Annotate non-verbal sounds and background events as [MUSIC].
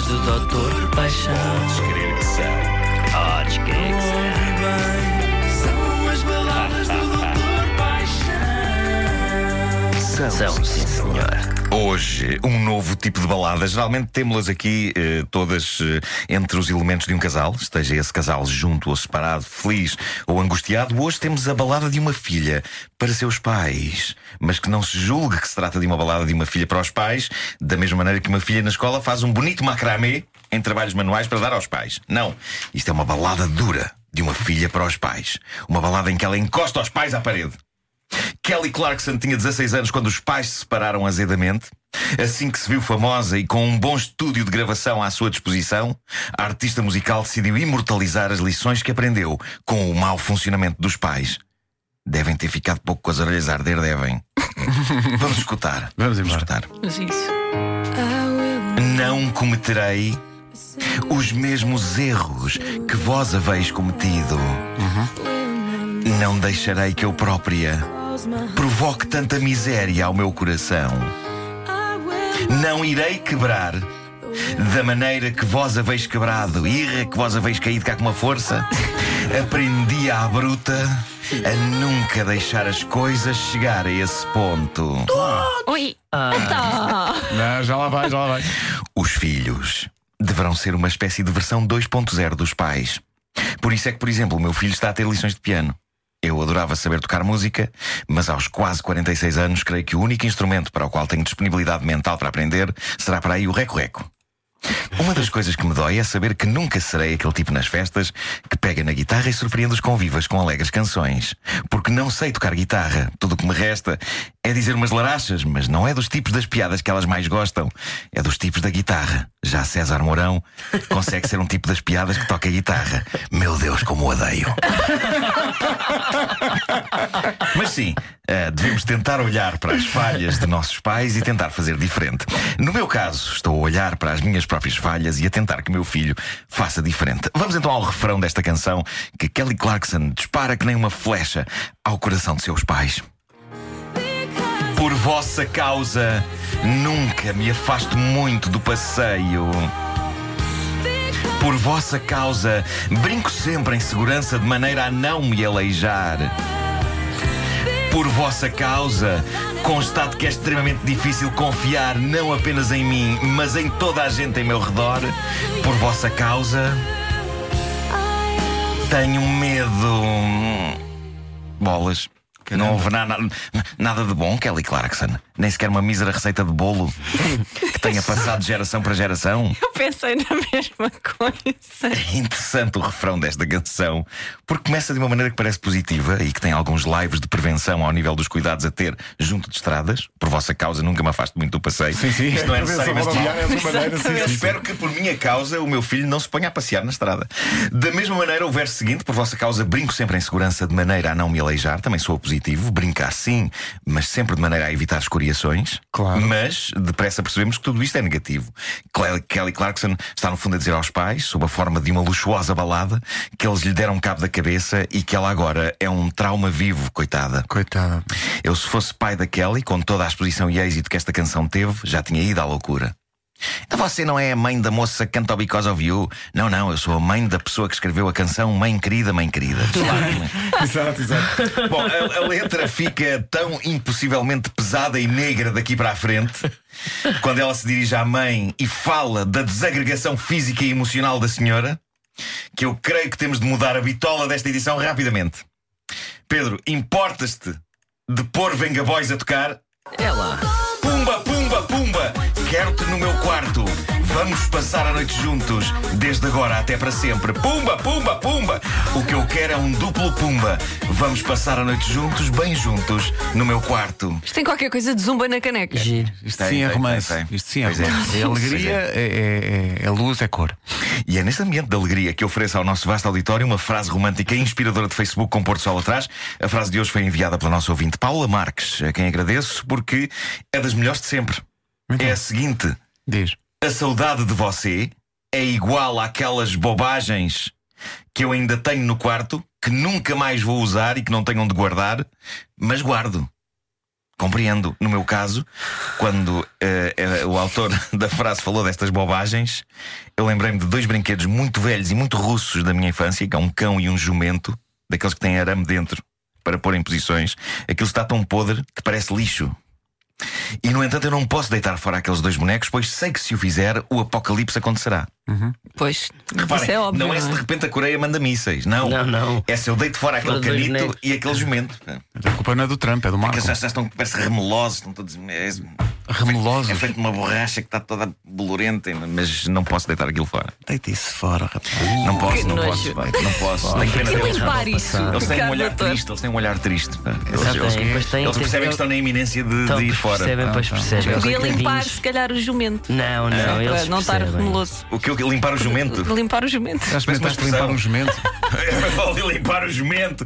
baladas do Doutor Paixão. Podes crer que são. Ouve bem, são as baladas do Doutor Paixão. São, sim, senhor. Hoje, um novo tipo de balada. Geralmente temos-las aqui eh, todas eh, entre os elementos de um casal, esteja esse casal junto ou separado, feliz ou angustiado. Hoje temos a balada de uma filha para seus pais. Mas que não se julgue que se trata de uma balada de uma filha para os pais, da mesma maneira que uma filha na escola faz um bonito macramê em trabalhos manuais para dar aos pais. Não. Isto é uma balada dura de uma filha para os pais. Uma balada em que ela encosta os pais à parede. Kelly Clarkson tinha 16 anos quando os pais se separaram azedamente. Assim que se viu famosa e com um bom estúdio de gravação à sua disposição, a artista musical decidiu imortalizar as lições que aprendeu com o mau funcionamento dos pais. Devem ter ficado pouco com as orelhas a arder, devem. [LAUGHS] Vamos escutar. Vamos embora. escutar. Mas isso. Não cometerei os mesmos erros que vós haveis cometido. Não deixarei que eu própria provoque tanta miséria ao meu coração. Não irei quebrar da maneira que vós haveis quebrado, irra que vós haveis caído cá com uma força. Aprendi à bruta a nunca deixar as coisas chegar a esse ponto. Oi! Não, já lá vai, já lá vai. Os filhos deverão ser uma espécie de versão 2.0 dos pais. Por isso é que, por exemplo, o meu filho está a ter lições de piano. Eu adorava saber tocar música, mas aos quase 46 anos, creio que o único instrumento para o qual tenho disponibilidade mental para aprender será para aí o reco-reco. Uma das coisas que me dói é saber que nunca serei aquele tipo nas festas que pega na guitarra e surpreende os convivas com alegres canções. Porque não sei tocar guitarra. Tudo o que me resta é dizer umas larachas, mas não é dos tipos das piadas que elas mais gostam. É dos tipos da guitarra. Já César Mourão consegue ser um tipo das piadas que toca guitarra. Meu Deus, como o odeio. [LAUGHS] [LAUGHS] Mas sim, eh, devemos tentar olhar para as falhas de nossos pais e tentar fazer diferente. No meu caso, estou a olhar para as minhas próprias falhas e a tentar que meu filho faça diferente. Vamos então ao refrão desta canção que Kelly Clarkson dispara que nem uma flecha ao coração de seus pais. Por vossa causa, nunca me afasto muito do passeio. Por vossa causa, brinco sempre em segurança de maneira a não me aleijar. Por vossa causa, constato que é extremamente difícil confiar não apenas em mim, mas em toda a gente em meu redor. Por vossa causa, tenho medo. Bolas. Não houve nada, nada de bom, Kelly Clarkson. Nem sequer uma mísera receita de bolo que tenha passado de geração para geração. [LAUGHS] Eu pensei na mesma coisa. É interessante o refrão desta canção, porque começa de uma maneira que parece positiva e que tem alguns lives de prevenção ao nível dos cuidados a ter junto de estradas. Por vossa causa, nunca me afasto muito do passeio. Sim, sim. Isto não é necessário, mas Eu sim. espero que por minha causa o meu filho não se ponha a passear na estrada. Da mesma maneira, o verso seguinte, por vossa causa, brinco sempre em segurança de maneira a não me aleijar, também sou positivo. Brincar sim, mas sempre de maneira a evitar escoriações. Claro. Mas depressa percebemos que tudo isto é negativo. Kelly Clarkson está no fundo a dizer aos pais, sob a forma de uma luxuosa balada, que eles lhe deram cabo da cabeça e que ela agora é um trauma vivo, coitada. Coitada. Eu, se fosse pai da Kelly, com toda a exposição e êxito que esta canção teve, já tinha ido à loucura. Você não é a mãe da moça que canta o Because of You? Não, não, eu sou a mãe da pessoa que escreveu a canção Mãe Querida, Mãe Querida. [LAUGHS] Exato, exato. Bom, a, a letra fica tão impossivelmente pesada e negra daqui para a frente, quando ela se dirige à mãe e fala da desagregação física e emocional da senhora, que eu creio que temos de mudar a bitola desta edição rapidamente. Pedro, importas-te de pôr Venga Boys a tocar? É lá. Quero-te no meu quarto. Vamos passar a noite juntos, desde agora até para sempre. Pumba, pumba, pumba! O que eu quero é um duplo pumba. Vamos passar a noite juntos, bem juntos, no meu quarto. Isto tem qualquer coisa de zumba na caneca. Giro. Isto sim é romance. Isto sim é Pois é. romance. É alegria, é, é- é luz, é cor. E é neste ambiente de alegria que ofereço ao nosso vasto auditório uma frase romântica e inspiradora de Facebook com Porto Sol atrás. A frase de hoje foi enviada pela nossa ouvinte Paula Marques, a quem agradeço porque é das melhores de sempre. Então. É a seguinte. Diz. A saudade de você é igual àquelas bobagens que eu ainda tenho no quarto, que nunca mais vou usar e que não tenho onde guardar, mas guardo. Compreendo. No meu caso, quando eh, eh, o autor [LAUGHS] da frase falou destas bobagens, eu lembrei-me de dois brinquedos muito velhos e muito russos da minha infância, que é um cão e um jumento, daqueles que têm arame dentro para pôr em posições. Aquilo está tão podre que parece lixo. E no entanto, eu não posso deitar fora aqueles dois bonecos, pois sei que se o fizer, o apocalipse acontecerá. Pois, mas Reparem, isso é óbvio. não é se de é? repente a Coreia manda mísseis, não. Não, não. É se eu deito fora aquele Fora dois canito e aquele jumento. A culpa não é do Trump, é do Marco. Aqueles já estão, parece remelosos, estão todos. É, Remelosos. é feito de uma borracha que está toda bolorenta, mas não posso deitar aquilo fora. Deita isso fora, rapaz. Não posso, não nojo. posso, pá, não posso. Tenho pena deles. limpar isso. Eles têm um olhar triste, eles têm um olhar triste. Eles, eles- é, eles percebem que estão na iminência de, de ir pois fora. percebem, pois percebem. Podia limpar, se calhar, o jumento. Não, não, eles não estar remeloso. O que eu limpar o jumento? [LAUGHS] Limpar o jumento. Já experimentaste limpar um jumento? É para limpar o jumento.